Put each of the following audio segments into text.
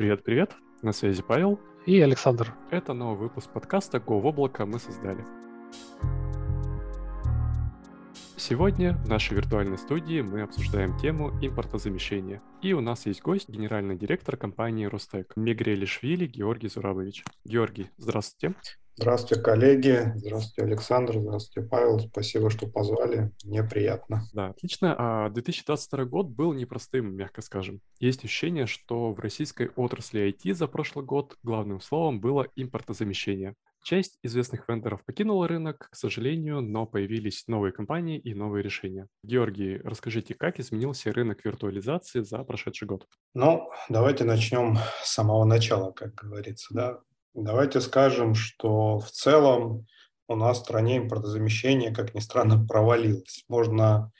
Привет-привет, на связи Павел и Александр. Это новый выпуск подкаста «Го в облако» мы создали. Сегодня в нашей виртуальной студии мы обсуждаем тему импортозамещения. И у нас есть гость, генеральный директор компании Ростек, Мегрелишвили Георгий Зурабович. Георгий, здравствуйте. Здравствуйте, коллеги. Здравствуйте, Александр. Здравствуйте, Павел. Спасибо, что позвали. Мне приятно. Да, отлично. 2022 а год был непростым, мягко скажем. Есть ощущение, что в российской отрасли IT за прошлый год главным словом было импортозамещение. Часть известных вендоров покинула рынок, к сожалению, но появились новые компании и новые решения. Георгий, расскажите, как изменился рынок виртуализации за прошедший год? Ну, давайте начнем с самого начала, как говорится. Да? Давайте скажем, что в целом у нас в стране импортозамещение, как ни странно, провалилось. Можно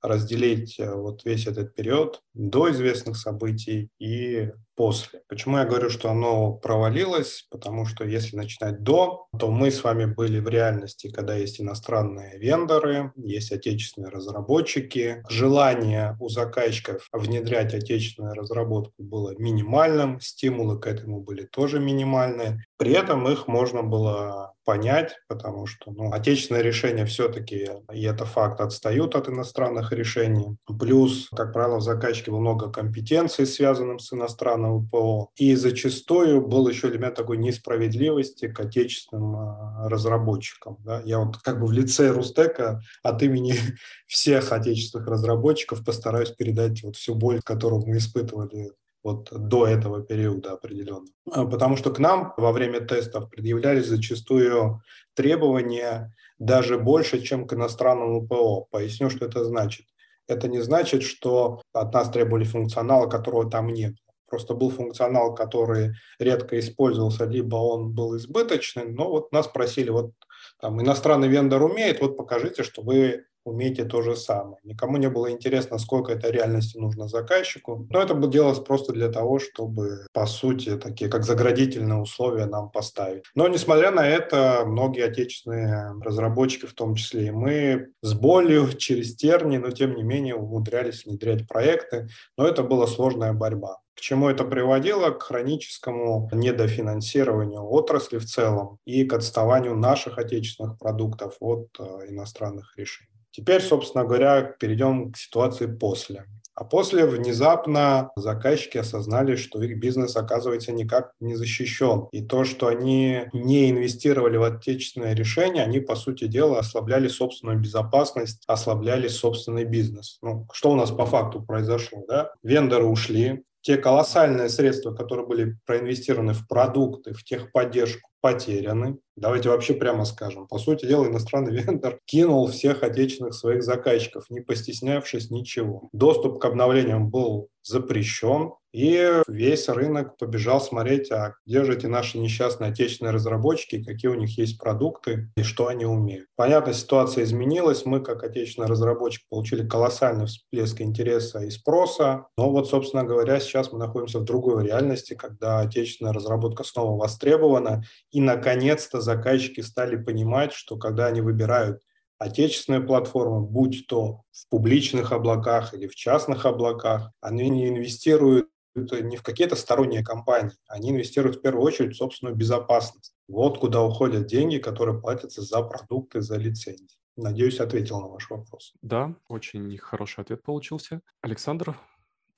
разделить э, вот весь этот период до известных событий и после. Почему я говорю, что оно провалилось? Потому что если начинать до, то мы с вами были в реальности, когда есть иностранные вендоры, есть отечественные разработчики. Желание у заказчиков внедрять отечественную разработку было минимальным, стимулы к этому были тоже минимальные. При этом их можно было понять, потому что ну, отечественные решения все-таки, и это факт, отстают от иностранных решений. Плюс, как правило, в заказчике много компетенций, связанных с иностранным ПО. И зачастую был еще элемент такой несправедливости к отечественным а, разработчикам. Да? Я вот как бы в лице Рустека от имени всех отечественных разработчиков постараюсь передать вот всю боль, которую мы испытывали вот до этого периода определенно. А, потому что к нам во время тестов предъявлялись зачастую требования даже больше, чем к иностранному ПО. Поясню, что это значит. Это не значит, что от нас требовали функционала, которого там нет. Просто был функционал, который редко использовался, либо он был избыточный, но вот нас просили, вот там иностранный вендор умеет, вот покажите, что вы умейте то же самое. Никому не было интересно, сколько это реальности нужно заказчику. Но это делалось просто для того, чтобы, по сути, такие как заградительные условия нам поставить. Но, несмотря на это, многие отечественные разработчики, в том числе и мы, с болью, через терни, но тем не менее умудрялись внедрять проекты. Но это была сложная борьба. К чему это приводило? К хроническому недофинансированию отрасли в целом и к отставанию наших отечественных продуктов от э, иностранных решений. Теперь, собственно говоря, перейдем к ситуации после. А после внезапно заказчики осознали, что их бизнес оказывается никак не защищен. И то, что они не инвестировали в отечественное решение, они, по сути дела, ослабляли собственную безопасность, ослабляли собственный бизнес. Ну, что у нас по факту произошло? Да? Вендоры ушли, те колоссальные средства, которые были проинвестированы в продукты, в техподдержку, потеряны. Давайте вообще прямо скажем. По сути дела, иностранный вендор кинул всех отечественных своих заказчиков, не постеснявшись ничего. Доступ к обновлениям был запрещен, и весь рынок побежал смотреть, а где же эти наши несчастные отечественные разработчики, какие у них есть продукты и что они умеют. Понятно, ситуация изменилась. Мы, как отечественный разработчик, получили колоссальный всплеск интереса и спроса. Но вот, собственно говоря, сейчас мы находимся в другой реальности, когда отечественная разработка снова востребована. И, наконец-то, заказчики стали понимать, что когда они выбирают отечественные платформы, будь то в публичных облаках или в частных облаках, они не инвестируют не в какие-то сторонние компании, они инвестируют в первую очередь в собственную безопасность. Вот куда уходят деньги, которые платятся за продукты, за лицензии. Надеюсь, ответил на ваш вопрос. Да, очень хороший ответ получился. Александр,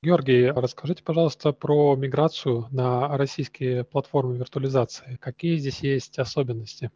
Георгий, расскажите, пожалуйста, про миграцию на российские платформы виртуализации. Какие здесь есть особенности?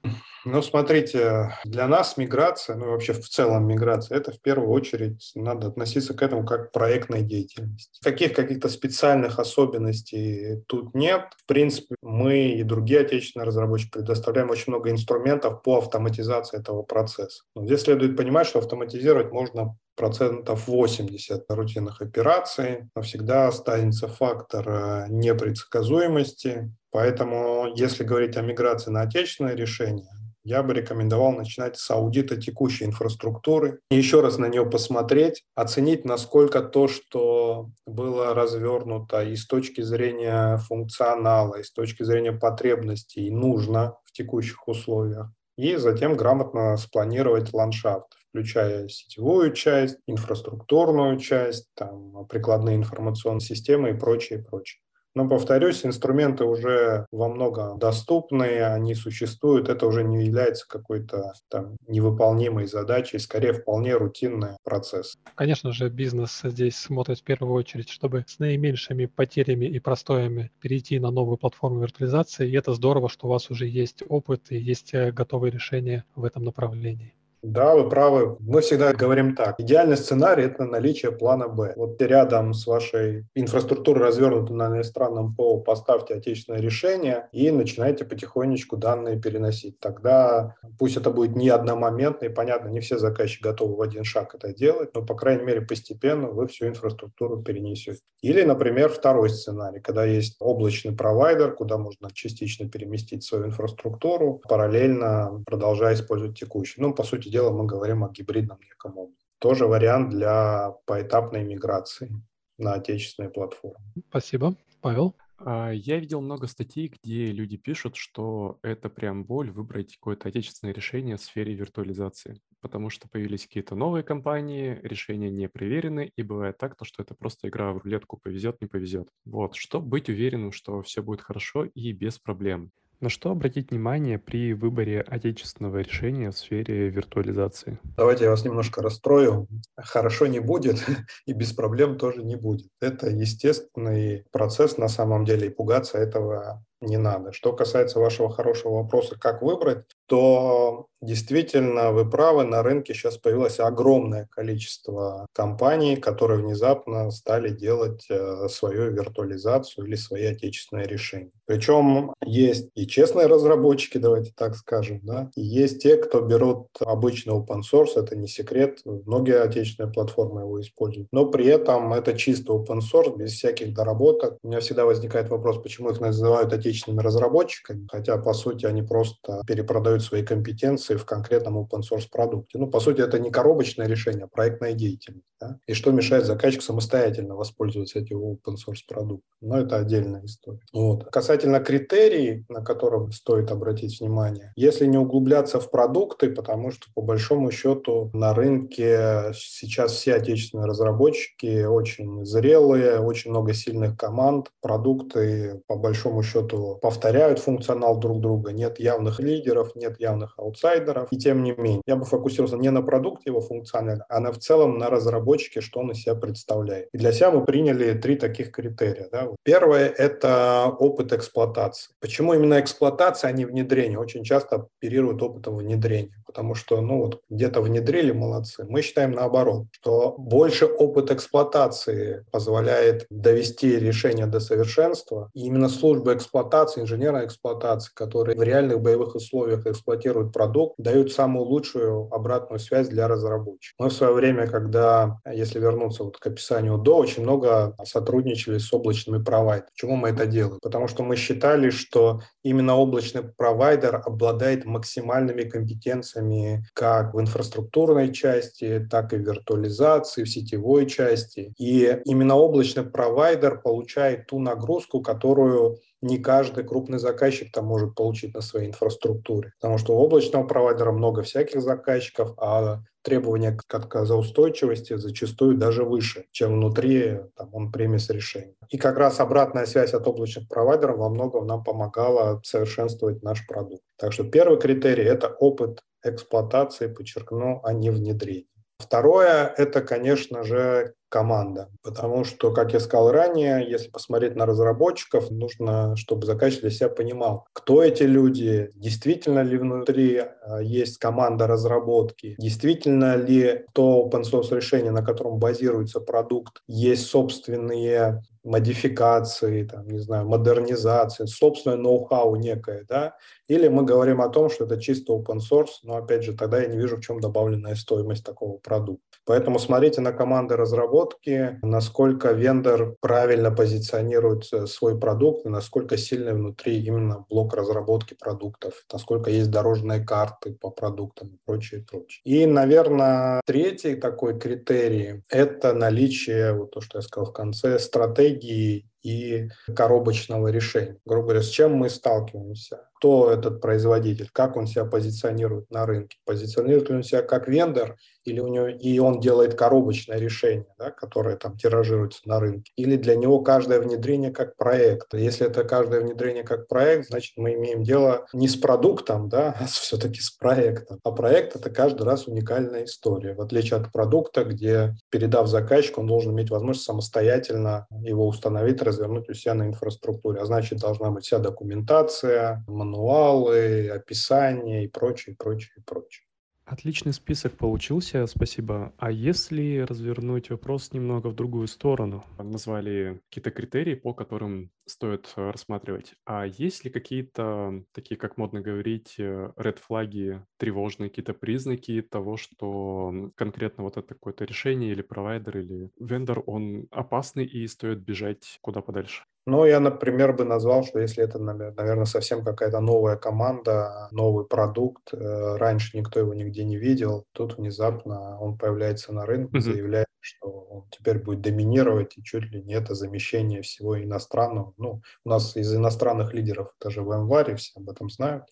Ну, смотрите, для нас миграция, ну вообще в целом миграция, это в первую очередь надо относиться к этому как к проектной деятельности. Каких каких-то специальных особенностей тут нет. В принципе, мы и другие отечественные разработчики предоставляем очень много инструментов по автоматизации этого процесса. Но здесь следует понимать, что автоматизировать можно процентов 80 рутинных операций, но всегда останется фактор э, непредсказуемости. Поэтому, если говорить о миграции на отечественное решение, я бы рекомендовал начинать с аудита текущей инфраструктуры, еще раз на нее посмотреть, оценить, насколько то, что было развернуто и с точки зрения функционала, и с точки зрения потребностей нужно в текущих условиях, и затем грамотно спланировать ландшафт включая сетевую часть, инфраструктурную часть, там, прикладные информационные системы и прочее, прочее. Но, повторюсь, инструменты уже во многом доступны, они существуют, это уже не является какой-то там невыполнимой задачей, скорее вполне рутинный процесс. Конечно же, бизнес здесь смотрит в первую очередь, чтобы с наименьшими потерями и простоями перейти на новую платформу виртуализации, и это здорово, что у вас уже есть опыт и есть э, готовые решения в этом направлении. Да, вы правы. Мы всегда говорим так. Идеальный сценарий – это наличие плана «Б». Вот рядом с вашей инфраструктурой, развернутой на иностранном ПО, поставьте отечественное решение и начинайте потихонечку данные переносить. Тогда пусть это будет не одномоментно, и понятно, не все заказчики готовы в один шаг это делать, но, по крайней мере, постепенно вы всю инфраструктуру перенесете. Или, например, второй сценарий, когда есть облачный провайдер, куда можно частично переместить свою инфраструктуру, параллельно продолжая использовать текущий. Ну, по сути сути дела, мы говорим о гибридном неком облаке. Тоже вариант для поэтапной миграции на отечественные платформы. Спасибо. Павел? А, я видел много статей, где люди пишут, что это прям боль выбрать какое-то отечественное решение в сфере виртуализации, потому что появились какие-то новые компании, решения не проверены, и бывает так, то, что это просто игра в рулетку, повезет, не повезет. Вот, чтобы быть уверенным, что все будет хорошо и без проблем. На что обратить внимание при выборе отечественного решения в сфере виртуализации? Давайте я вас немножко расстрою. Хорошо не будет, и без проблем тоже не будет. Это естественный процесс на самом деле, и пугаться этого не надо. Что касается вашего хорошего вопроса, как выбрать, то действительно вы правы, на рынке сейчас появилось огромное количество компаний, которые внезапно стали делать э, свою виртуализацию или свои отечественные решения. Причем есть и честные разработчики, давайте так скажем, да, и есть те, кто берут обычный open source, это не секрет, многие отечественные платформы его используют, но при этом это чисто open source, без всяких доработок. У меня всегда возникает вопрос, почему их называют отечественными разработчиками, хотя по сути они просто перепродают свои компетенции в конкретном open source продукте. Ну, по сути, это не коробочное решение, а проектная деятельность. Да? И что мешает заказчику самостоятельно воспользоваться этим open source продуктом? Но это отдельная история. Вот. Касательно критерий, на которые стоит обратить внимание, если не углубляться в продукты, потому что по большому счету на рынке сейчас все отечественные разработчики очень зрелые, очень много сильных команд, продукты по большому счету повторяют функционал друг друга, нет явных лидеров, нет явных аутсайдеров. И тем не менее, я бы фокусировался не на продукте его функционально, а на в целом на разработчике, что он из себя представляет. И для себя мы приняли три таких критерия. Да. Первое – это опыт эксплуатации. Почему именно эксплуатация, а не внедрение? Очень часто оперируют опытом внедрения, потому что ну вот где-то внедрили, молодцы. Мы считаем наоборот, что больше опыт эксплуатации позволяет довести решение до совершенства. И именно служба эксплуатации, инженерной эксплуатации, которые в реальных боевых условиях эксплуатируют продукт, дают самую лучшую обратную связь для разработчиков. Мы в свое время, когда, если вернуться вот к описанию до, очень много сотрудничали с облачными провайдерами. Почему мы это делаем? Потому что мы считали, что именно облачный провайдер обладает максимальными компетенциями как в инфраструктурной части, так и в виртуализации, в сетевой части. И именно облачный провайдер получает ту нагрузку, которую не каждый крупный заказчик там может получить на своей инфраструктуре. Потому что у облачного провайдера много всяких заказчиков, а требования к отказоустойчивости зачастую даже выше, чем внутри там, он премис решений. И как раз обратная связь от облачных провайдеров во многом нам помогала совершенствовать наш продукт. Так что первый критерий – это опыт эксплуатации, подчеркну, а не внедрение. Второе – это, конечно же, команда. Потому что, как я сказал ранее, если посмотреть на разработчиков, нужно, чтобы заказчик для себя понимал, кто эти люди, действительно ли внутри а, есть команда разработки, действительно ли то open source решение, на котором базируется продукт, есть собственные модификации, там, не знаю, модернизации, собственное ноу-хау некое, да, или мы говорим о том, что это чисто open source, но опять же, тогда я не вижу, в чем добавленная стоимость такого продукта. Поэтому смотрите на команды разработки, насколько вендор правильно позиционирует э, свой продукт, насколько сильный внутри именно блок разработки продуктов, насколько есть дорожные карты по продуктам и прочее, прочее. И, наверное, третий такой критерий – это наличие, вот то, что я сказал в конце, стратегии ki и коробочного решения. Грубо говоря, с чем мы сталкиваемся? Кто этот производитель? Как он себя позиционирует на рынке? Позиционирует ли он себя как вендор или у него и он делает коробочное решение, да, которое там тиражируется на рынке? Или для него каждое внедрение как проект? Если это каждое внедрение как проект, значит мы имеем дело не с продуктом, да, а все-таки с проектом. А проект это каждый раз уникальная история. В отличие от продукта, где передав заказчику, он должен иметь возможность самостоятельно его установить, развернуть у себя на инфраструктуре. А значит, должна быть вся документация, мануалы, описание и прочее, прочее, прочее. Отличный список получился, спасибо. А если развернуть вопрос немного в другую сторону? Назвали какие-то критерии, по которым стоит э, рассматривать. А есть ли какие-то, такие, как модно говорить, red флаги, тревожные какие-то признаки того, что конкретно вот это какое-то решение или провайдер, или вендор, он опасный и стоит бежать куда подальше? Ну, я, например, бы назвал, что если это, наверное, совсем какая-то новая команда, новый продукт, э, раньше никто его нигде не видел, тут внезапно он появляется на рынке, заявляет, что он теперь будет доминировать, и чуть ли не это замещение всего иностранного. Ну, у нас из иностранных лидеров, даже в январе все об этом знают,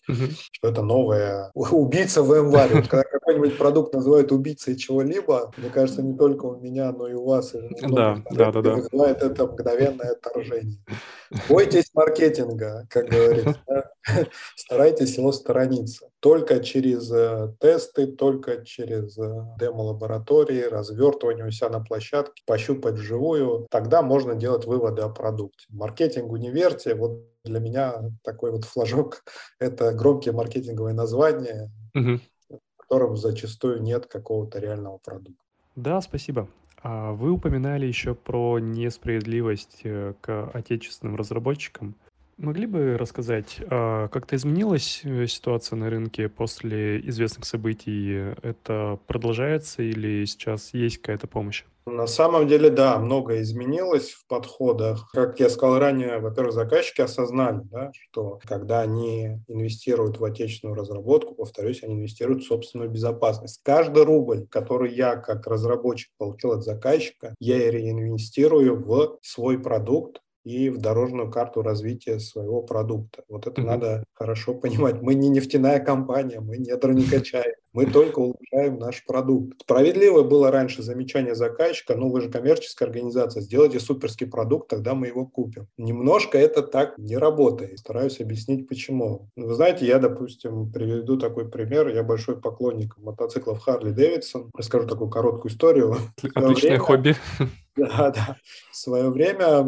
что это новая убийца в январе. Вот когда какой-нибудь продукт называют убийцей чего-либо, мне кажется, не только у меня, но и у вас. И да, да, да, да. Вызывает это мгновенное отторжение. Бойтесь маркетинга, как говорится. Старайтесь его сторониться. Только через э, тесты, только через э, демо-лаборатории, развертывание у себя на площадке, пощупать вживую. Тогда можно делать выводы о продукте. Маркетингу не верьте. Вот для меня такой вот флажок – это громкие маркетинговые названия, угу. в котором зачастую нет какого-то реального продукта. Да, спасибо. А вы упоминали еще про несправедливость э, к отечественным разработчикам. Могли бы рассказать, а как-то изменилась э, ситуация на рынке после известных событий? Это продолжается или сейчас есть какая-то помощь? На самом деле, да, многое изменилось в подходах. Как я сказал ранее, во-первых, заказчики осознали, да, что когда они инвестируют в отечественную разработку, повторюсь, они инвестируют в собственную безопасность. Каждый рубль, который я как разработчик получил от заказчика, я реинвестирую в свой продукт, и в дорожную карту развития своего продукта. Вот это mm-hmm. надо хорошо понимать. Мы не нефтяная компания, мы не качаем. Мы только улучшаем наш продукт. Справедливое было раньше замечание заказчика, ну вы же коммерческая организация, сделайте суперский продукт, тогда мы его купим. Немножко это так не работает. Стараюсь объяснить, почему. Вы знаете, я, допустим, приведу такой пример. Я большой поклонник мотоциклов Харли Дэвидсон. Расскажу такую короткую историю. Отличное хобби. Да, да. В свое время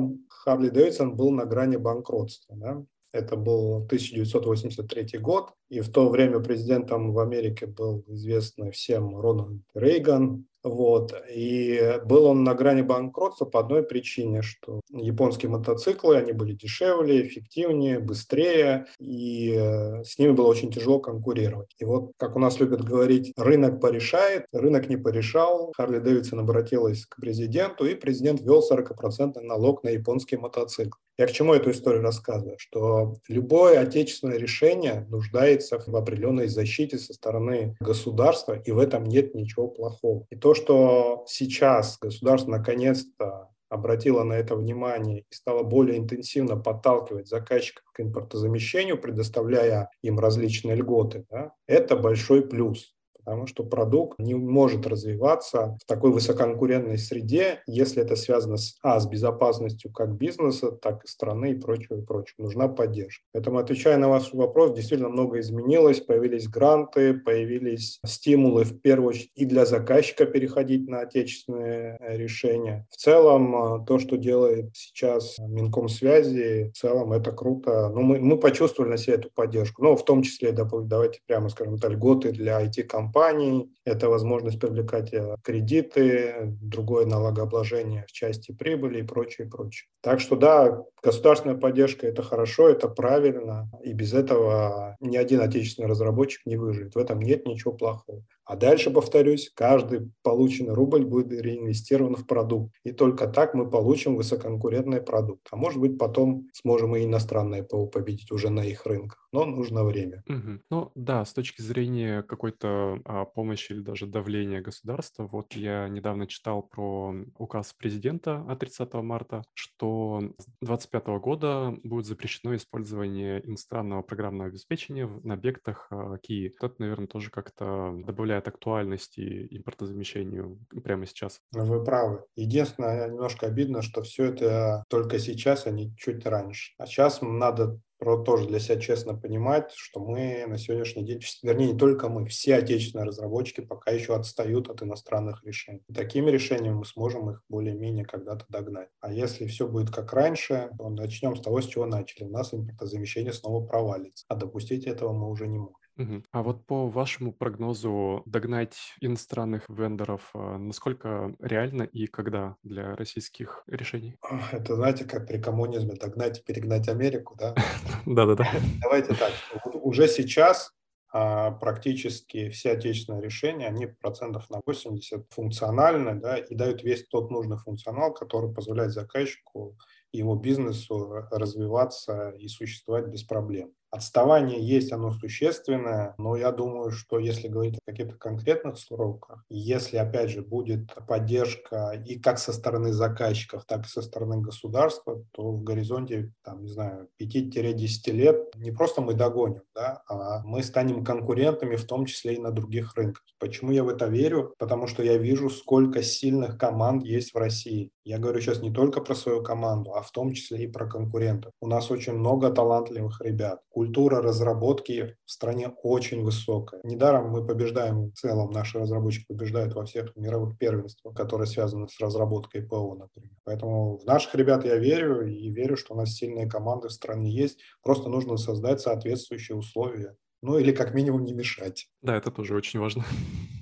Харли Дэвидсон был на грани банкротства. Да? Это был 1983 год, и в то время президентом в Америке был известный всем Рональд Рейган. Вот. И был он на грани банкротства по одной причине, что японские мотоциклы, они были дешевле, эффективнее, быстрее, и э, с ними было очень тяжело конкурировать. И вот, как у нас любят говорить, рынок порешает, рынок не порешал. Харли Дэвидсон обратилась к президенту, и президент ввел 40% налог на японские мотоциклы. Я к чему эту историю рассказываю? Что любое отечественное решение нуждается в определенной защите со стороны государства, и в этом нет ничего плохого. И то, что сейчас государство наконец-то обратило на это внимание и стало более интенсивно подталкивать заказчиков к импортозамещению, предоставляя им различные льготы, да, это большой плюс потому что продукт не может развиваться в такой высококонкурентной среде, если это связано с, а, с безопасностью как бизнеса, так и страны и прочего, и прочего. Нужна поддержка. Поэтому, отвечая на ваш вопрос, действительно много изменилось, появились гранты, появились стимулы, в первую очередь, и для заказчика переходить на отечественные э, решения. В целом, э, то, что делает сейчас Минкомсвязи, в целом это круто. Ну, мы, мы почувствовали на себе эту поддержку. Ну, в том числе, давайте прямо скажем, это льготы для IT-компаний, компаний, это возможность привлекать э, кредиты, другое налогообложение в части прибыли и прочее, прочее. Так что да, государственная поддержка – это хорошо, это правильно, и без этого ни один отечественный разработчик не выживет. В этом нет ничего плохого. А дальше, повторюсь, каждый полученный рубль будет реинвестирован в продукт. И только так мы получим высококонкурентный продукт. А может быть, потом сможем и иностранное ПО победить уже на их рынках. Но нужно время. Угу. Ну да, с точки зрения какой-то а, помощи или даже давления государства, вот я недавно читал про указ президента от 30 марта, что с 2025 года будет запрещено использование иностранного программного обеспечения на объектах а, Кии. Это, наверное, тоже как-то добавляет актуальности импортозамещению прямо сейчас. Вы правы. Единственное, немножко обидно, что все это только сейчас, а не чуть раньше. А сейчас надо тоже для себя честно понимать, что мы на сегодняшний день, вернее, не только мы, все отечественные разработчики пока еще отстают от иностранных решений. Такими решениями мы сможем их более-менее когда-то догнать. А если все будет как раньше, то начнем с того, с чего начали. У нас импортозамещение снова провалится, а допустить этого мы уже не можем. Мгм. А вот по вашему прогнозу догнать иностранных вендоров, а, насколько реально и когда для российских решений? Это, знаете, как при коммунизме догнать и перегнать Америку, да? Да-да-да. Давайте так. Уже сейчас а, практически все отечественные решения, они процентов на 80 функциональны, да, и дают весь тот нужный функционал, который позволяет заказчику его бизнесу развиваться и существовать без проблем. Отставание есть, оно существенное, но я думаю, что если говорить о каких-то конкретных сроках, если, опять же, будет поддержка и как со стороны заказчиков, так и со стороны государства, то в горизонте, там, не знаю, 5-10 лет не просто мы догоним, да, а мы станем конкурентами, в том числе и на других рынках. Почему я в это верю? Потому что я вижу, сколько сильных команд есть в России. Я говорю сейчас не только про свою команду, а в том числе и про конкурентов. У нас очень много талантливых ребят культура разработки в стране очень высокая. Недаром мы побеждаем, в целом наши разработчики побеждают во всех мировых первенствах, которые связаны с разработкой ПО, например. Поэтому в наших ребят я верю и верю, что у нас сильные команды в стране есть. Просто нужно создать соответствующие условия. Ну или как минимум не мешать. Да, это тоже очень важно.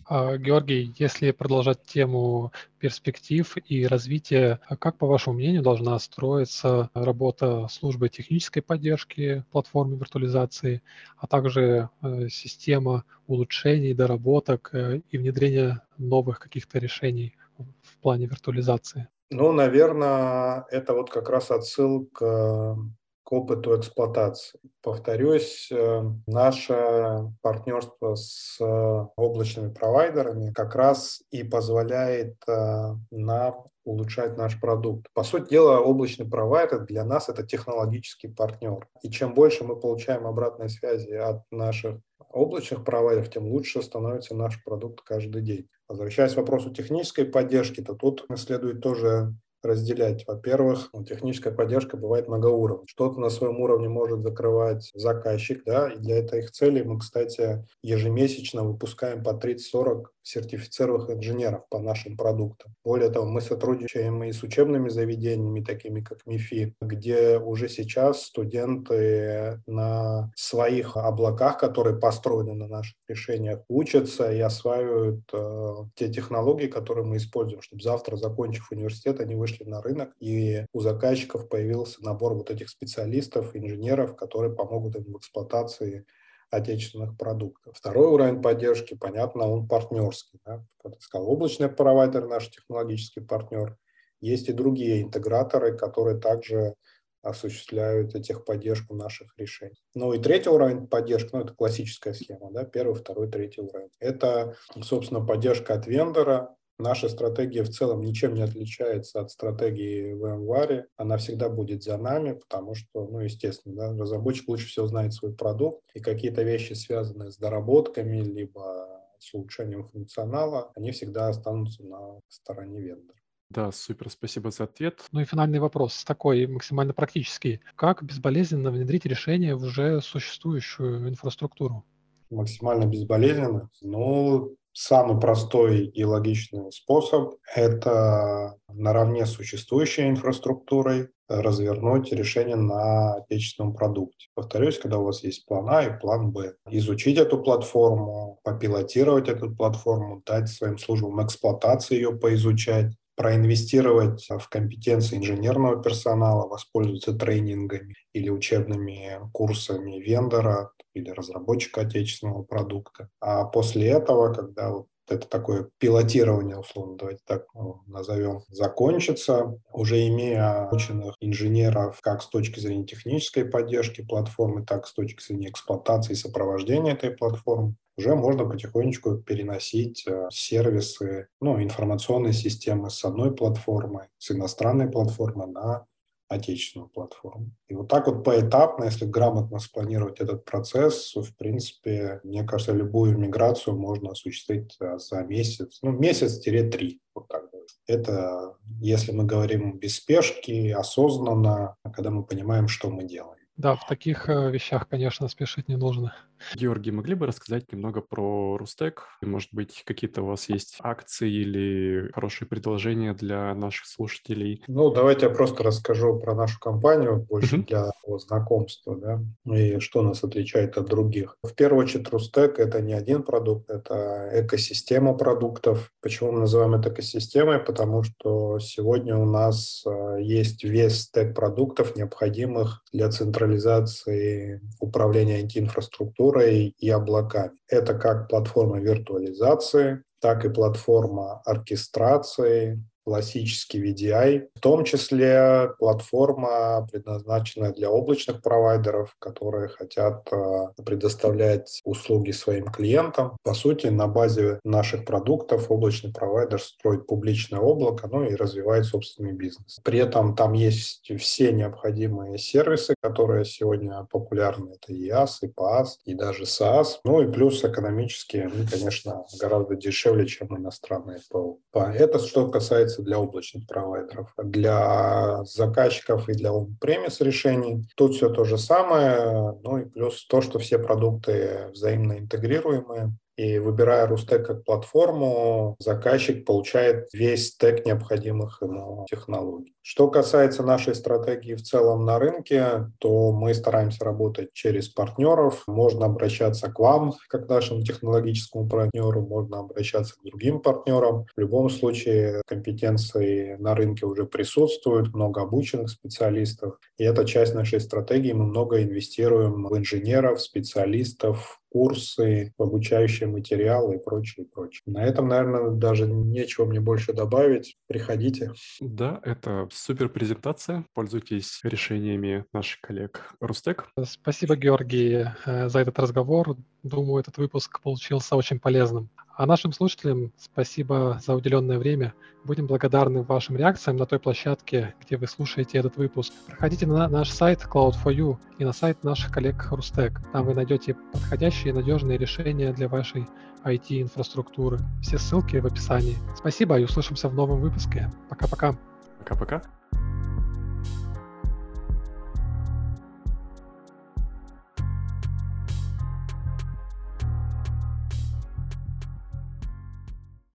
А, Георгий, если продолжать тему перспектив и развития, а как, по вашему мнению, должна строиться работа службы технической поддержки платформы виртуализации, а также э, система улучшений, доработок э, и внедрения новых каких-то решений в плане виртуализации? Ну, наверное, это вот как раз отсылка к опыту эксплуатации. Повторюсь, э, наше партнерство с э, облачными провайдерами как раз и позволяет э, нам улучшать наш продукт. По сути дела, облачный провайдер для нас это технологический партнер. И чем больше мы получаем обратной связи от наших облачных провайдеров, тем лучше становится наш продукт каждый день. Возвращаясь к вопросу технической поддержки, то тут следует тоже разделять. Во-первых, ну, техническая поддержка бывает многоуровневая. Что-то на своем уровне может закрывать заказчик, да, и для этих целей мы, кстати, ежемесячно выпускаем по 30-40 сертифицированных инженеров по нашим продуктам. Более того, мы сотрудничаем и с учебными заведениями, такими как МИФИ, где уже сейчас студенты на своих облаках, которые построены на наших решениях, учатся и осваивают э, те технологии, которые мы используем, чтобы завтра, закончив университет, они вышли на рынок, и у заказчиков появился набор вот этих специалистов, инженеров, которые помогут им в эксплуатации отечественных продуктов. Второй уровень поддержки, понятно, он партнерский. Да? Как я сказал, облачный провайдер, наш технологический партнер. Есть и другие интеграторы, которые также осуществляют техподдержку наших решений. Ну и третий уровень поддержки, ну это классическая схема, да, первый, второй, третий уровень. Это, собственно, поддержка от вендора, Наша стратегия в целом ничем не отличается от стратегии в январе. Она всегда будет за нами, потому что, ну, естественно, да, разработчик лучше всего знает свой продукт, и какие-то вещи, связанные с доработками, либо с улучшением функционала, они всегда останутся на стороне вендора. Да, супер, спасибо за ответ. Ну и финальный вопрос, такой максимально практический. Как безболезненно внедрить решение в уже существующую инфраструктуру? Максимально безболезненно? Ну, Самый простой и логичный способ – это наравне с существующей инфраструктурой развернуть решение на отечественном продукте. Повторюсь, когда у вас есть план А и план Б. Изучить эту платформу, попилотировать эту платформу, дать своим службам эксплуатации ее поизучать, проинвестировать в компетенции инженерного персонала, воспользоваться тренингами или учебными курсами вендора или разработчика отечественного продукта. А после этого, когда вот это такое пилотирование, условно, давайте так ну, назовем, закончится, уже имея обученных инженеров как с точки зрения технической поддержки платформы, так и с точки зрения эксплуатации и сопровождения этой платформы, уже можно потихонечку переносить э, сервисы, ну, информационные системы с одной платформы, с иностранной платформы на отечественную платформу. И вот так вот поэтапно, если грамотно спланировать этот процесс, в принципе, мне кажется, любую миграцию можно осуществить э, за месяц, ну, месяц-три, вот так. Это если мы говорим без спешки, осознанно, когда мы понимаем, что мы делаем. Да, в таких э, вещах, конечно, спешить не нужно. Георгий, могли бы рассказать немного про Рустек? Может быть, какие-то у вас есть акции или хорошие предложения для наших слушателей? Ну, давайте я просто расскажу про нашу компанию, больше uh-huh. для знакомства, да, и что нас отличает от других. В первую очередь, Рустек — это не один продукт, это экосистема продуктов. Почему мы называем это экосистемой? Потому что сегодня у нас э, есть весь стек продуктов, необходимых для централизации управления IT-инфраструктурой, инфраструктурой и облаками. Это как платформа виртуализации, так и платформа оркестрации, классический VDI, в том числе платформа, предназначенная для облачных провайдеров, которые хотят э, предоставлять услуги своим клиентам. По сути, на базе наших продуктов облачный провайдер строит публичное облако, ну и развивает собственный бизнес. При этом там есть все необходимые сервисы, которые сегодня популярны. Это IaaS, и PaaS, и даже SaaS. Ну и плюс экономически, конечно, гораздо дешевле, чем иностранные ПО. Это что касается является для облачных провайдеров. Для заказчиков и для on-premise решений тут все то же самое, ну и плюс то, что все продукты взаимно интегрируемые, и выбирая Рустек как платформу, заказчик получает весь стек необходимых ему технологий. Что касается нашей стратегии в целом на рынке, то мы стараемся работать через партнеров. Можно обращаться к вам, как к нашему технологическому партнеру, можно обращаться к другим партнерам. В любом случае компетенции на рынке уже присутствуют, много обученных специалистов. И это часть нашей стратегии. Мы много инвестируем в инженеров, специалистов, курсы, обучающие материалы и прочее, и прочее. На этом, наверное, даже нечего мне больше добавить. Приходите. Да, это супер презентация. Пользуйтесь решениями наших коллег. Рустек? Спасибо, Георгий, э, за этот разговор. Думаю, этот выпуск получился очень полезным. А нашим слушателям спасибо за уделенное время. Будем благодарны вашим реакциям на той площадке, где вы слушаете этот выпуск. Проходите на наш сайт Cloud4U и на сайт наших коллег Рустек. Там вы найдете подходящие и надежные решения для вашей IT-инфраструктуры. Все ссылки в описании. Спасибо и услышимся в новом выпуске. Пока-пока. Пока-пока.